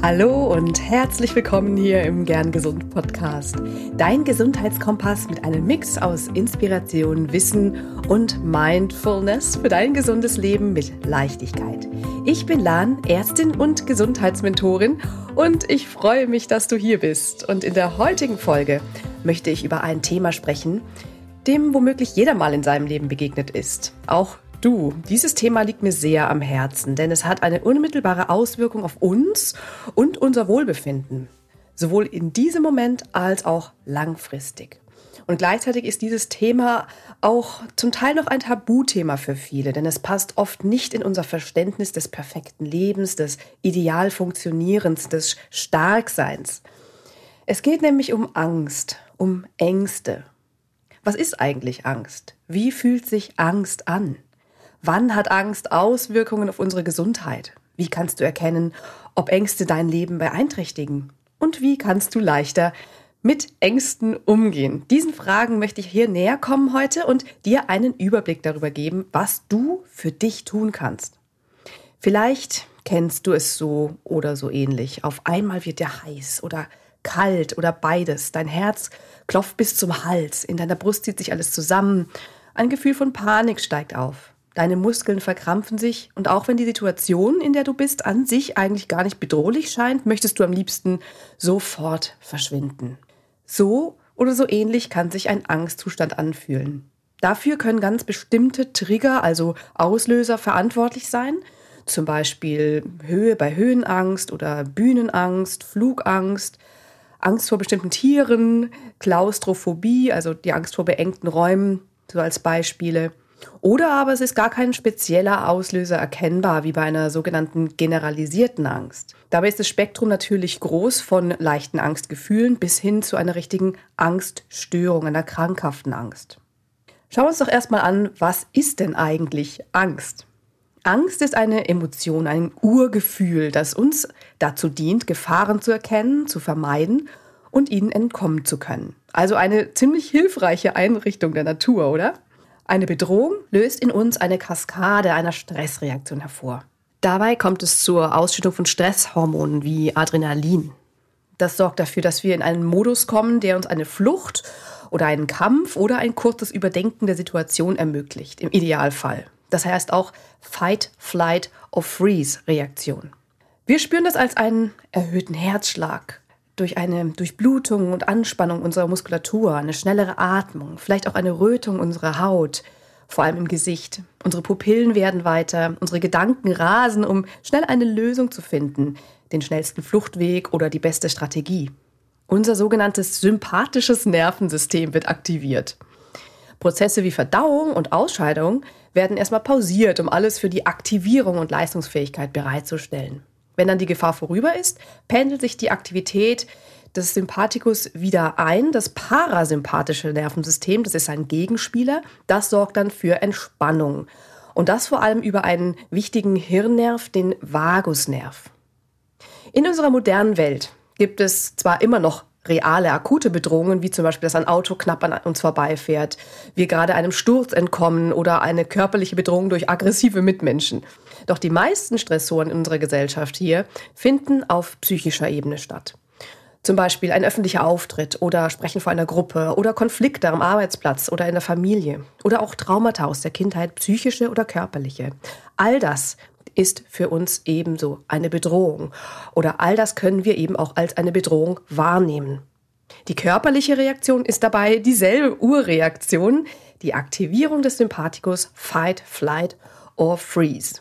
Hallo und herzlich willkommen hier im Gern Gesund Podcast. Dein Gesundheitskompass mit einem Mix aus Inspiration, Wissen und Mindfulness für dein gesundes Leben mit Leichtigkeit. Ich bin Lan, Ärztin und Gesundheitsmentorin und ich freue mich, dass du hier bist. Und in der heutigen Folge möchte ich über ein Thema sprechen, dem womöglich jeder mal in seinem Leben begegnet ist. Auch Du, dieses Thema liegt mir sehr am Herzen, denn es hat eine unmittelbare Auswirkung auf uns und unser Wohlbefinden. Sowohl in diesem Moment als auch langfristig. Und gleichzeitig ist dieses Thema auch zum Teil noch ein Tabuthema für viele, denn es passt oft nicht in unser Verständnis des perfekten Lebens, des Idealfunktionierens, des Starkseins. Es geht nämlich um Angst, um Ängste. Was ist eigentlich Angst? Wie fühlt sich Angst an? Wann hat Angst Auswirkungen auf unsere Gesundheit? Wie kannst du erkennen, ob Ängste dein Leben beeinträchtigen? Und wie kannst du leichter mit Ängsten umgehen? Diesen Fragen möchte ich hier näher kommen heute und dir einen Überblick darüber geben, was du für dich tun kannst. Vielleicht kennst du es so oder so ähnlich. Auf einmal wird dir heiß oder kalt oder beides. Dein Herz klopft bis zum Hals, in deiner Brust zieht sich alles zusammen. Ein Gefühl von Panik steigt auf. Deine Muskeln verkrampfen sich und auch wenn die Situation, in der du bist, an sich eigentlich gar nicht bedrohlich scheint, möchtest du am liebsten sofort verschwinden. So oder so ähnlich kann sich ein Angstzustand anfühlen. Dafür können ganz bestimmte Trigger, also Auslöser, verantwortlich sein. Zum Beispiel Höhe bei Höhenangst oder Bühnenangst, Flugangst, Angst vor bestimmten Tieren, Klaustrophobie, also die Angst vor beengten Räumen, so als Beispiele. Oder aber es ist gar kein spezieller Auslöser erkennbar, wie bei einer sogenannten generalisierten Angst. Dabei ist das Spektrum natürlich groß von leichten Angstgefühlen bis hin zu einer richtigen Angststörung, einer krankhaften Angst. Schauen wir uns doch erstmal an, was ist denn eigentlich Angst? Angst ist eine Emotion, ein Urgefühl, das uns dazu dient, Gefahren zu erkennen, zu vermeiden und ihnen entkommen zu können. Also eine ziemlich hilfreiche Einrichtung der Natur, oder? Eine Bedrohung löst in uns eine Kaskade einer Stressreaktion hervor. Dabei kommt es zur Ausschüttung von Stresshormonen wie Adrenalin. Das sorgt dafür, dass wir in einen Modus kommen, der uns eine Flucht oder einen Kampf oder ein kurzes Überdenken der Situation ermöglicht, im Idealfall. Das heißt auch Fight, Flight or Freeze Reaktion. Wir spüren das als einen erhöhten Herzschlag, durch eine Durchblutung und Anspannung unserer Muskulatur, eine schnellere Atmung, vielleicht auch eine Rötung unserer Haut, vor allem im Gesicht. Unsere Pupillen werden weiter, unsere Gedanken rasen, um schnell eine Lösung zu finden, den schnellsten Fluchtweg oder die beste Strategie. Unser sogenanntes sympathisches Nervensystem wird aktiviert. Prozesse wie Verdauung und Ausscheidung werden erstmal pausiert, um alles für die Aktivierung und Leistungsfähigkeit bereitzustellen. Wenn dann die Gefahr vorüber ist, pendelt sich die Aktivität des Sympathikus wieder ein. Das parasympathische Nervensystem, das ist ein Gegenspieler, das sorgt dann für Entspannung. Und das vor allem über einen wichtigen Hirnnerv, den Vagusnerv. In unserer modernen Welt gibt es zwar immer noch reale, akute Bedrohungen, wie zum Beispiel, dass ein Auto knapp an uns vorbeifährt, wir gerade einem Sturz entkommen oder eine körperliche Bedrohung durch aggressive Mitmenschen. Doch die meisten Stressoren in unserer Gesellschaft hier finden auf psychischer Ebene statt. Zum Beispiel ein öffentlicher Auftritt oder Sprechen vor einer Gruppe oder Konflikte am Arbeitsplatz oder in der Familie oder auch Traumata aus der Kindheit, psychische oder körperliche. All das ist für uns ebenso eine Bedrohung oder all das können wir eben auch als eine Bedrohung wahrnehmen. Die körperliche Reaktion ist dabei dieselbe Urreaktion, die Aktivierung des Sympathikus Fight, Flight or Freeze.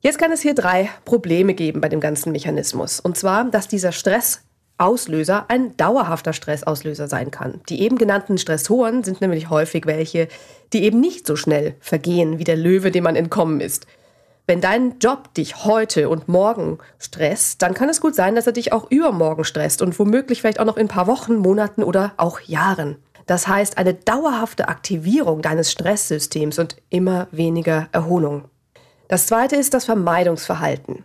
Jetzt kann es hier drei Probleme geben bei dem ganzen Mechanismus. Und zwar, dass dieser Stressauslöser ein dauerhafter Stressauslöser sein kann. Die eben genannten Stressoren sind nämlich häufig welche, die eben nicht so schnell vergehen wie der Löwe, dem man entkommen ist. Wenn dein Job dich heute und morgen stresst, dann kann es gut sein, dass er dich auch übermorgen stresst und womöglich vielleicht auch noch in ein paar Wochen, Monaten oder auch Jahren. Das heißt eine dauerhafte Aktivierung deines Stresssystems und immer weniger Erholung. Das zweite ist das Vermeidungsverhalten.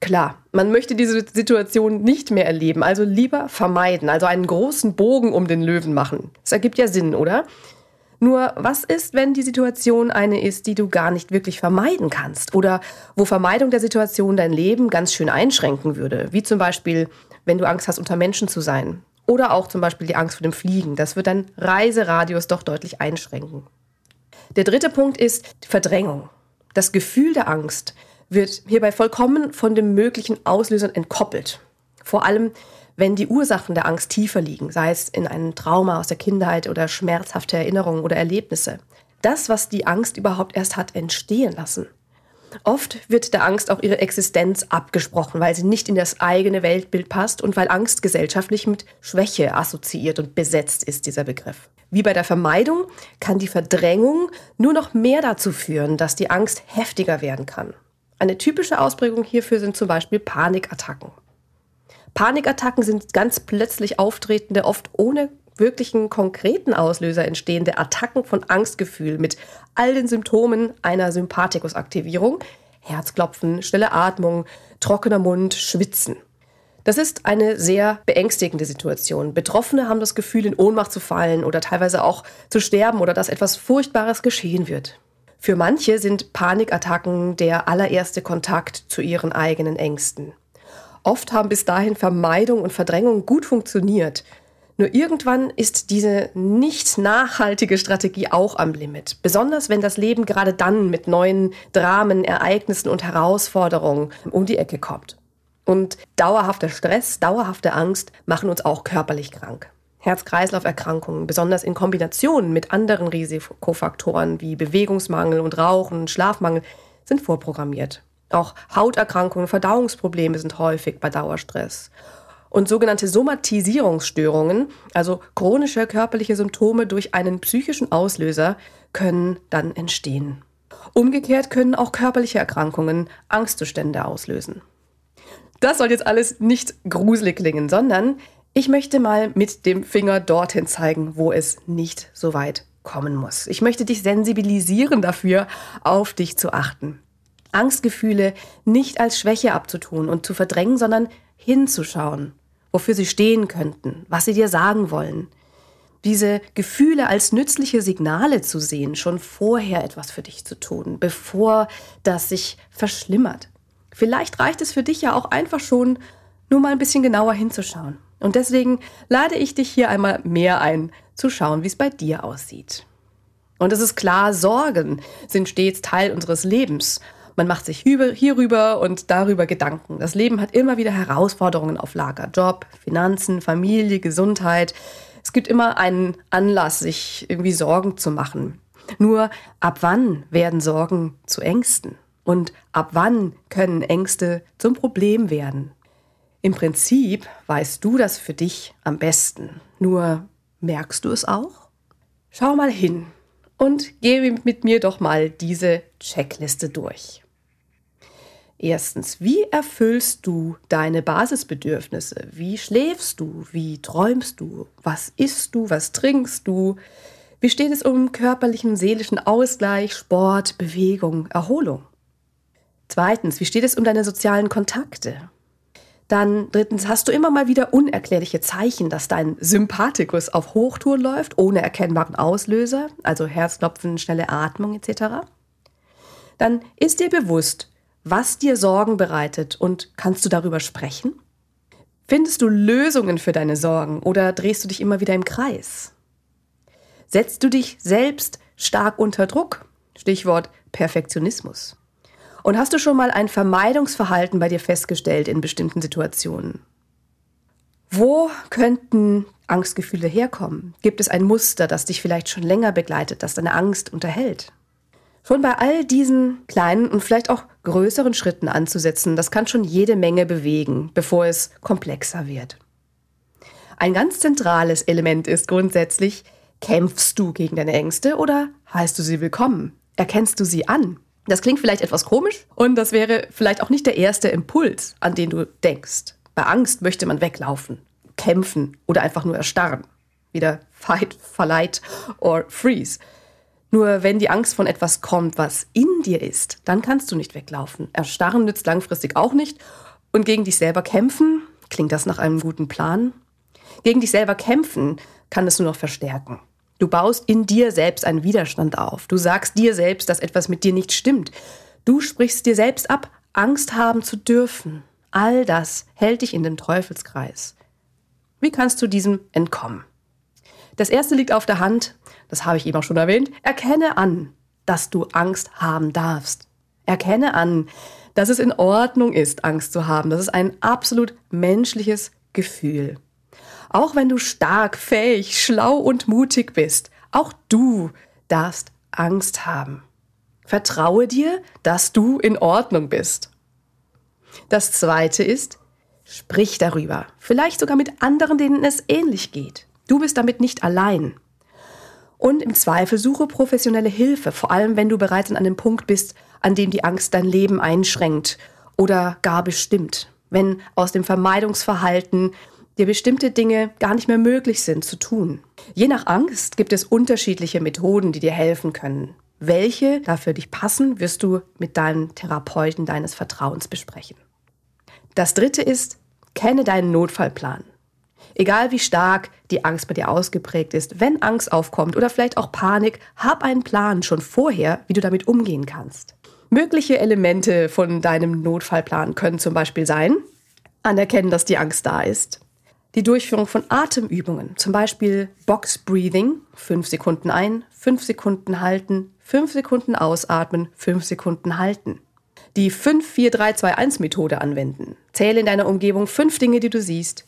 Klar, man möchte diese Situation nicht mehr erleben, also lieber vermeiden, also einen großen Bogen um den Löwen machen. Das ergibt ja Sinn, oder? Nur was ist, wenn die Situation eine ist, die du gar nicht wirklich vermeiden kannst oder wo Vermeidung der Situation dein Leben ganz schön einschränken würde, wie zum Beispiel, wenn du Angst hast, unter Menschen zu sein oder auch zum Beispiel die Angst vor dem Fliegen. Das wird dein Reiseradius doch deutlich einschränken. Der dritte Punkt ist Verdrängung. Das Gefühl der Angst wird hierbei vollkommen von den möglichen Auslösern entkoppelt. Vor allem, wenn die Ursachen der Angst tiefer liegen, sei es in einem Trauma aus der Kindheit oder schmerzhafte Erinnerungen oder Erlebnisse. Das, was die Angst überhaupt erst hat entstehen lassen. Oft wird der Angst auch ihre Existenz abgesprochen, weil sie nicht in das eigene Weltbild passt und weil Angst gesellschaftlich mit Schwäche assoziiert und besetzt ist, dieser Begriff. Wie bei der Vermeidung kann die Verdrängung nur noch mehr dazu führen, dass die Angst heftiger werden kann. Eine typische Ausprägung hierfür sind zum Beispiel Panikattacken. Panikattacken sind ganz plötzlich auftretende, oft ohne wirklichen konkreten Auslöser entstehende Attacken von Angstgefühl mit all den Symptomen einer Sympathikusaktivierung, Herzklopfen, schnelle Atmung, trockener Mund, Schwitzen. Das ist eine sehr beängstigende Situation. Betroffene haben das Gefühl, in Ohnmacht zu fallen oder teilweise auch zu sterben oder dass etwas Furchtbares geschehen wird. Für manche sind Panikattacken der allererste Kontakt zu ihren eigenen Ängsten. Oft haben bis dahin Vermeidung und Verdrängung gut funktioniert. Nur irgendwann ist diese nicht nachhaltige Strategie auch am Limit. Besonders wenn das Leben gerade dann mit neuen Dramen, Ereignissen und Herausforderungen um die Ecke kommt. Und dauerhafter Stress, dauerhafte Angst machen uns auch körperlich krank. Herz-Kreislauf-Erkrankungen, besonders in Kombination mit anderen Risikofaktoren wie Bewegungsmangel und Rauchen Schlafmangel, sind vorprogrammiert. Auch Hauterkrankungen, Verdauungsprobleme sind häufig bei Dauerstress. Und sogenannte Somatisierungsstörungen, also chronische körperliche Symptome durch einen psychischen Auslöser, können dann entstehen. Umgekehrt können auch körperliche Erkrankungen Angstzustände auslösen. Das soll jetzt alles nicht gruselig klingen, sondern ich möchte mal mit dem Finger dorthin zeigen, wo es nicht so weit kommen muss. Ich möchte dich sensibilisieren dafür, auf dich zu achten. Angstgefühle nicht als Schwäche abzutun und zu verdrängen, sondern hinzuschauen, wofür sie stehen könnten, was sie dir sagen wollen. Diese Gefühle als nützliche Signale zu sehen, schon vorher etwas für dich zu tun, bevor das sich verschlimmert. Vielleicht reicht es für dich ja auch einfach schon, nur mal ein bisschen genauer hinzuschauen. Und deswegen lade ich dich hier einmal mehr ein, zu schauen, wie es bei dir aussieht. Und es ist klar, Sorgen sind stets Teil unseres Lebens. Man macht sich hierüber und darüber Gedanken. Das Leben hat immer wieder Herausforderungen auf Lager. Job, Finanzen, Familie, Gesundheit. Es gibt immer einen Anlass, sich irgendwie Sorgen zu machen. Nur ab wann werden Sorgen zu Ängsten? Und ab wann können Ängste zum Problem werden? Im Prinzip weißt du das für dich am besten. Nur merkst du es auch? Schau mal hin und geh mit mir doch mal diese Checkliste durch. Erstens, wie erfüllst du deine Basisbedürfnisse? Wie schläfst du? Wie träumst du? Was isst du? Was trinkst du? Wie steht es um körperlichen, seelischen Ausgleich, Sport, Bewegung, Erholung? Zweitens, wie steht es um deine sozialen Kontakte? Dann drittens, hast du immer mal wieder unerklärliche Zeichen, dass dein Sympathikus auf Hochtouren läuft, ohne erkennbaren Auslöser, also Herzklopfen, schnelle Atmung etc.? Dann ist dir bewusst, was dir Sorgen bereitet und kannst du darüber sprechen? Findest du Lösungen für deine Sorgen oder drehst du dich immer wieder im Kreis? Setzt du dich selbst stark unter Druck? Stichwort Perfektionismus. Und hast du schon mal ein Vermeidungsverhalten bei dir festgestellt in bestimmten Situationen? Wo könnten Angstgefühle herkommen? Gibt es ein Muster, das dich vielleicht schon länger begleitet, das deine Angst unterhält? Schon bei all diesen kleinen und vielleicht auch größeren Schritten anzusetzen, das kann schon jede Menge bewegen, bevor es komplexer wird. Ein ganz zentrales Element ist grundsätzlich, kämpfst du gegen deine Ängste oder heißt du sie willkommen? Erkennst du sie an? Das klingt vielleicht etwas komisch und das wäre vielleicht auch nicht der erste Impuls, an den du denkst. Bei Angst möchte man weglaufen, kämpfen oder einfach nur erstarren. Wieder fight, flight or freeze. Nur wenn die Angst von etwas kommt, was in dir ist, dann kannst du nicht weglaufen. Erstarren nützt langfristig auch nicht. Und gegen dich selber kämpfen, klingt das nach einem guten Plan? Gegen dich selber kämpfen kann es nur noch verstärken. Du baust in dir selbst einen Widerstand auf. Du sagst dir selbst, dass etwas mit dir nicht stimmt. Du sprichst dir selbst ab, Angst haben zu dürfen. All das hält dich in den Teufelskreis. Wie kannst du diesem entkommen? Das erste liegt auf der Hand, das habe ich eben auch schon erwähnt. Erkenne an, dass du Angst haben darfst. Erkenne an, dass es in Ordnung ist, Angst zu haben. Das ist ein absolut menschliches Gefühl. Auch wenn du stark, fähig, schlau und mutig bist, auch du darfst Angst haben. Vertraue dir, dass du in Ordnung bist. Das zweite ist, sprich darüber. Vielleicht sogar mit anderen, denen es ähnlich geht. Du bist damit nicht allein. Und im Zweifel suche professionelle Hilfe, vor allem wenn du bereits an einem Punkt bist, an dem die Angst dein Leben einschränkt oder gar bestimmt. Wenn aus dem Vermeidungsverhalten dir bestimmte Dinge gar nicht mehr möglich sind zu tun. Je nach Angst gibt es unterschiedliche Methoden, die dir helfen können. Welche dafür dich passen, wirst du mit deinem Therapeuten deines Vertrauens besprechen. Das dritte ist, kenne deinen Notfallplan. Egal wie stark die Angst bei dir ausgeprägt ist, wenn Angst aufkommt oder vielleicht auch Panik, hab einen Plan schon vorher, wie du damit umgehen kannst. Mögliche Elemente von deinem Notfallplan können zum Beispiel sein, anerkennen, dass die Angst da ist, die Durchführung von Atemübungen, zum Beispiel Box Breathing, 5 Sekunden ein, 5 Sekunden halten, 5 Sekunden ausatmen, 5 Sekunden halten. Die 5-4-3-2-1-Methode anwenden. Zähle in deiner Umgebung fünf Dinge, die du siehst,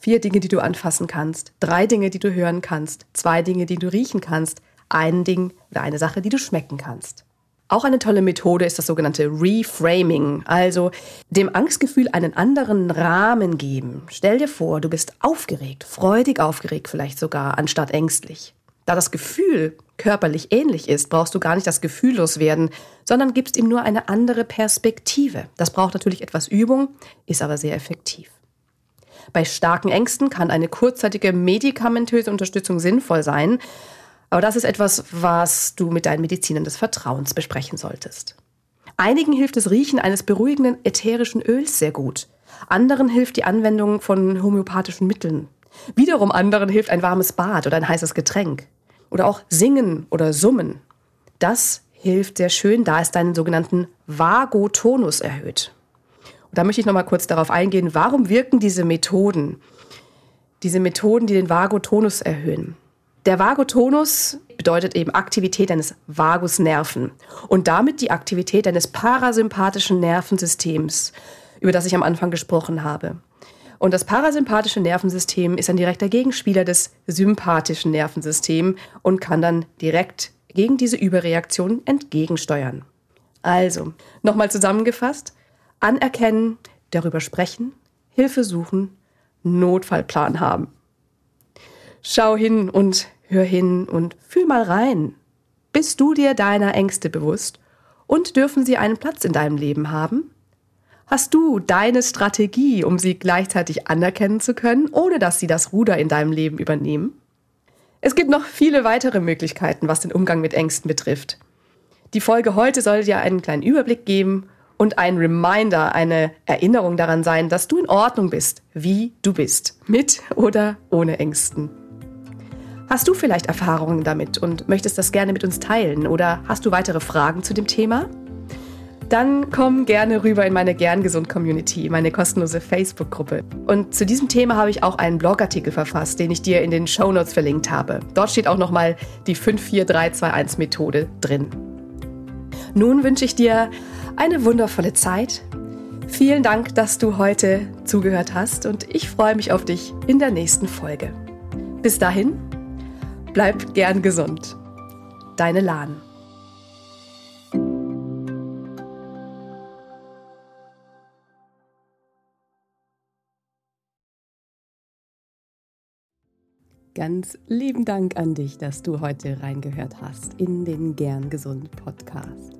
vier Dinge, die du anfassen kannst, drei Dinge, die du hören kannst, zwei Dinge, die du riechen kannst, ein Ding oder eine Sache, die du schmecken kannst. Auch eine tolle Methode ist das sogenannte Reframing, also dem Angstgefühl einen anderen Rahmen geben. Stell dir vor, du bist aufgeregt, freudig aufgeregt vielleicht sogar, anstatt ängstlich. Da das Gefühl körperlich ähnlich ist, brauchst du gar nicht das Gefühl loswerden, sondern gibst ihm nur eine andere Perspektive. Das braucht natürlich etwas Übung, ist aber sehr effektiv. Bei starken Ängsten kann eine kurzzeitige medikamentöse Unterstützung sinnvoll sein, aber das ist etwas, was du mit deinen Medizinern des Vertrauens besprechen solltest. Einigen hilft das Riechen eines beruhigenden ätherischen Öls sehr gut. Anderen hilft die Anwendung von homöopathischen Mitteln. Wiederum anderen hilft ein warmes Bad oder ein heißes Getränk. Oder auch Singen oder Summen. Das hilft sehr schön, da es deinen sogenannten Vagotonus erhöht. Da möchte ich nochmal kurz darauf eingehen, warum wirken diese Methoden? Diese Methoden, die den Vagotonus erhöhen. Der Vagotonus bedeutet eben Aktivität deines Vagusnerven und damit die Aktivität deines parasympathischen Nervensystems, über das ich am Anfang gesprochen habe. Und das parasympathische Nervensystem ist ein direkter Gegenspieler des sympathischen Nervensystems und kann dann direkt gegen diese Überreaktion entgegensteuern. Also, nochmal zusammengefasst, anerkennen, darüber sprechen, Hilfe suchen, Notfallplan haben. Schau hin und hör hin und fühl mal rein. Bist du dir deiner Ängste bewusst und dürfen sie einen Platz in deinem Leben haben? Hast du deine Strategie, um sie gleichzeitig anerkennen zu können, ohne dass sie das Ruder in deinem Leben übernehmen? Es gibt noch viele weitere Möglichkeiten, was den Umgang mit Ängsten betrifft. Die Folge heute soll dir einen kleinen Überblick geben und ein Reminder, eine Erinnerung daran sein, dass du in Ordnung bist, wie du bist, mit oder ohne Ängsten. Hast du vielleicht Erfahrungen damit und möchtest das gerne mit uns teilen oder hast du weitere Fragen zu dem Thema? Dann komm gerne rüber in meine Gern Gesund Community, meine kostenlose Facebook-Gruppe. Und zu diesem Thema habe ich auch einen Blogartikel verfasst, den ich dir in den Show Notes verlinkt habe. Dort steht auch nochmal die 54321 Methode drin. Nun wünsche ich dir eine wundervolle Zeit. Vielen Dank, dass du heute zugehört hast und ich freue mich auf dich in der nächsten Folge. Bis dahin, Bleib gern gesund. Deine Lahn. Ganz lieben Dank an dich, dass du heute reingehört hast in den Gern Gesund Podcast.